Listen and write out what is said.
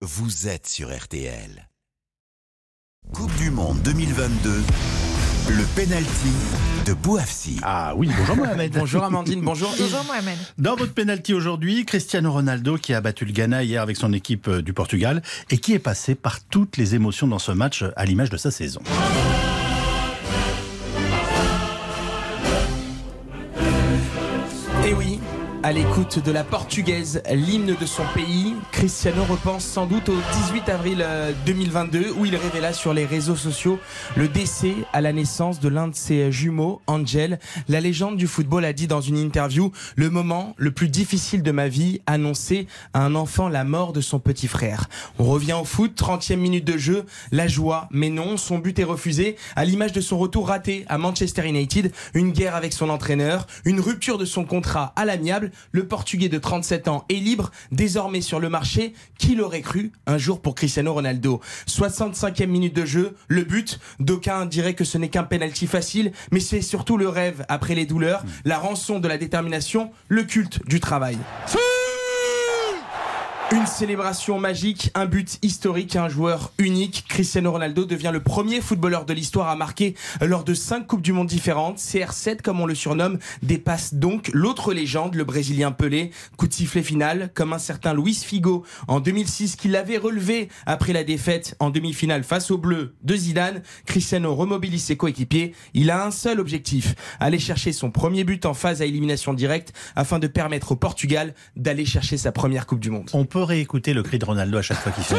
vous êtes sur RTL. Coupe du Monde 2022, le penalty de Bouafsi. Ah oui, bonjour Mohamed. Bonjour Amandine, bonjour. Bonjour Mohamed. Dans votre penalty aujourd'hui, Cristiano Ronaldo qui a battu le Ghana hier avec son équipe euh, du Portugal et qui est passé par toutes les émotions dans ce match à l'image de sa saison. À l'écoute de la portugaise, l'hymne de son pays, Cristiano repense sans doute au 18 avril euh, 2022 où il révéla sur les réseaux sociaux le décès à la naissance de l'un de ses jumeaux, Angel. La légende du football a dit dans une interview le moment le plus difficile de ma vie, annoncer à un enfant la mort de son petit frère. On revient au foot, 30e minute de jeu, la joie, mais non, son but est refusé à l'image de son retour raté à Manchester United, une guerre avec son entraîneur, une rupture de son contrat à l'amiable le Portugais de 37 ans est libre, désormais sur le marché. Qui l'aurait cru un jour pour Cristiano Ronaldo? 65e minute de jeu, le but. D'aucuns diraient que ce n'est qu'un penalty facile, mais c'est surtout le rêve après les douleurs, la rançon de la détermination, le culte du travail. Une célébration magique, un but historique, un joueur unique. Cristiano Ronaldo devient le premier footballeur de l'histoire à marquer lors de cinq Coupes du Monde différentes. CR7, comme on le surnomme, dépasse donc l'autre légende, le Brésilien Pelé. Coup de sifflet final, comme un certain Luis Figo en 2006 qui l'avait relevé après la défaite en demi-finale face aux Bleus de Zidane. Cristiano remobilise ses coéquipiers. Il a un seul objectif, aller chercher son premier but en phase à élimination directe afin de permettre au Portugal d'aller chercher sa première Coupe du Monde. On peut réécouter le cri de Ronaldo à chaque fois qu'il fait.